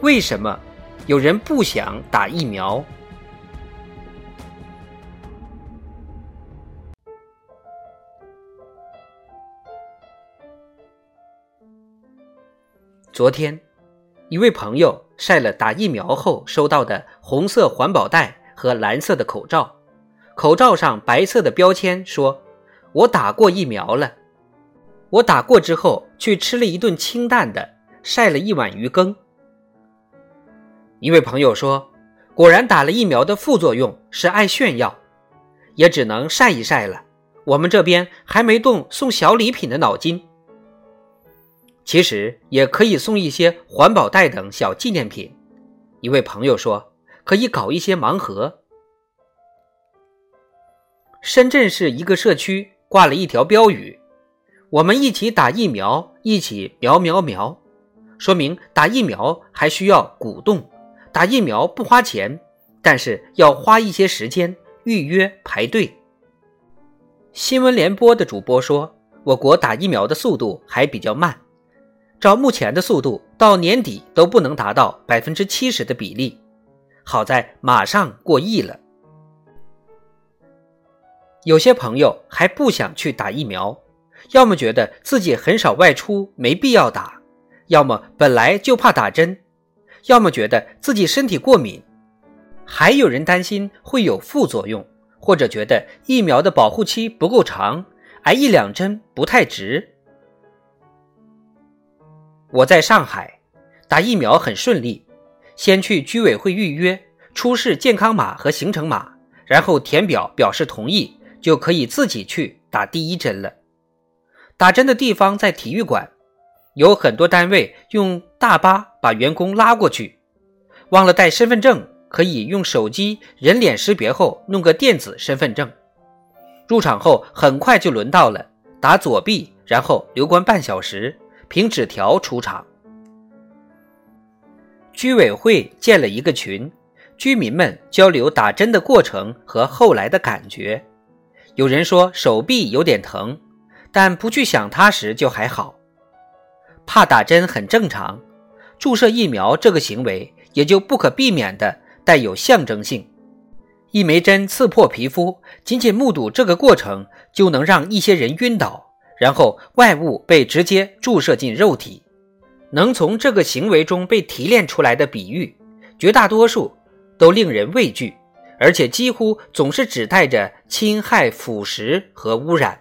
为什么有人不想打疫苗？昨天，一位朋友晒了打疫苗后收到的红色环保袋和蓝色的口罩，口罩上白色的标签说：“我打过疫苗了。”我打过之后去吃了一顿清淡的，晒了一碗鱼羹。一位朋友说：“果然打了疫苗的副作用是爱炫耀，也只能晒一晒了。我们这边还没动送小礼品的脑筋。其实也可以送一些环保袋等小纪念品。”一位朋友说：“可以搞一些盲盒。”深圳市一个社区挂了一条标语：“我们一起打疫苗，一起苗苗苗。”说明打疫苗还需要鼓动。打疫苗不花钱，但是要花一些时间预约排队。新闻联播的主播说，我国打疫苗的速度还比较慢，照目前的速度，到年底都不能达到百分之七十的比例。好在马上过亿了。有些朋友还不想去打疫苗，要么觉得自己很少外出，没必要打；要么本来就怕打针。要么觉得自己身体过敏，还有人担心会有副作用，或者觉得疫苗的保护期不够长，挨一两针不太值。我在上海打疫苗很顺利，先去居委会预约，出示健康码和行程码，然后填表表示同意，就可以自己去打第一针了。打针的地方在体育馆。有很多单位用大巴把员工拉过去，忘了带身份证，可以用手机人脸识别后弄个电子身份证。入场后很快就轮到了打左臂，然后留观半小时，凭纸条出场。居委会建了一个群，居民们交流打针的过程和后来的感觉。有人说手臂有点疼，但不去想它时就还好。怕打针很正常，注射疫苗这个行为也就不可避免的带有象征性。一枚针刺破皮肤，仅仅目睹这个过程就能让一些人晕倒，然后外物被直接注射进肉体。能从这个行为中被提炼出来的比喻，绝大多数都令人畏惧，而且几乎总是指代着侵害、腐蚀和污染。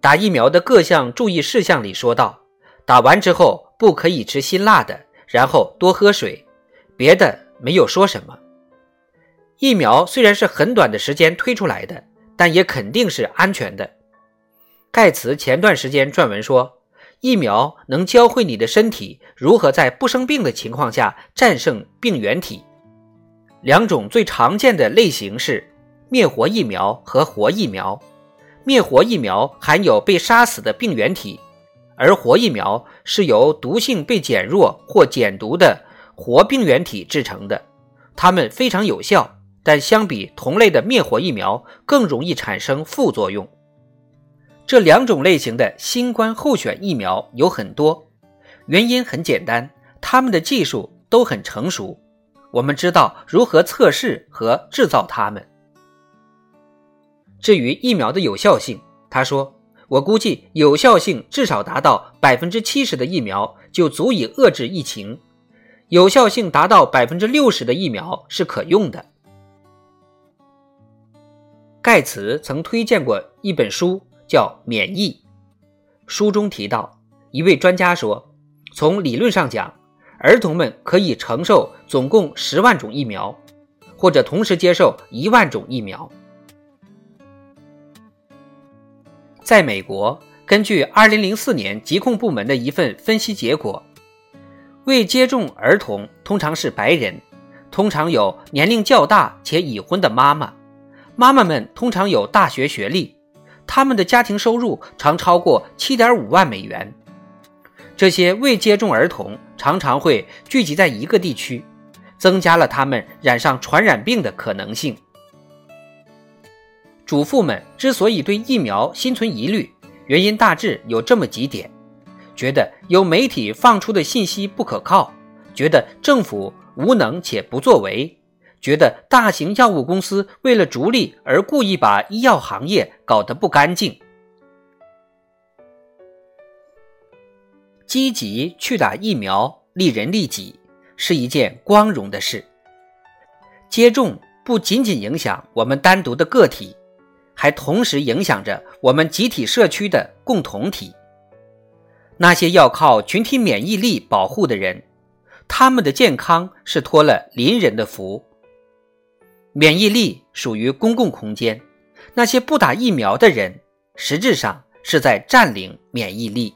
打疫苗的各项注意事项里说到，打完之后不可以吃辛辣的，然后多喝水，别的没有说什么。疫苗虽然是很短的时间推出来的，但也肯定是安全的。盖茨前段时间撰文说，疫苗能教会你的身体如何在不生病的情况下战胜病原体。两种最常见的类型是灭活疫苗和活疫苗。灭活疫苗含有被杀死的病原体，而活疫苗是由毒性被减弱或减毒的活病原体制成的，它们非常有效，但相比同类的灭活疫苗更容易产生副作用。这两种类型的新冠候选疫苗有很多，原因很简单，它们的技术都很成熟，我们知道如何测试和制造它们。至于疫苗的有效性，他说：“我估计有效性至少达到百分之七十的疫苗就足以遏制疫情，有效性达到百分之六十的疫苗是可用的。”盖茨曾推荐过一本书，叫《免疫》。书中提到，一位专家说：“从理论上讲，儿童们可以承受总共十万种疫苗，或者同时接受一万种疫苗。”在美国，根据2004年疾控部门的一份分析结果，未接种儿童通常是白人，通常有年龄较大且已婚的妈妈，妈妈们通常有大学学历，他们的家庭收入常超过七点五万美元。这些未接种儿童常常会聚集在一个地区，增加了他们染上传染病的可能性。主妇们之所以对疫苗心存疑虑，原因大致有这么几点：觉得有媒体放出的信息不可靠，觉得政府无能且不作为，觉得大型药物公司为了逐利而故意把医药行业搞得不干净。积极去打疫苗，利人利己，是一件光荣的事。接种不仅仅影响我们单独的个体。还同时影响着我们集体社区的共同体。那些要靠群体免疫力保护的人，他们的健康是托了邻人的福。免疫力属于公共空间，那些不打疫苗的人，实质上是在占领免疫力。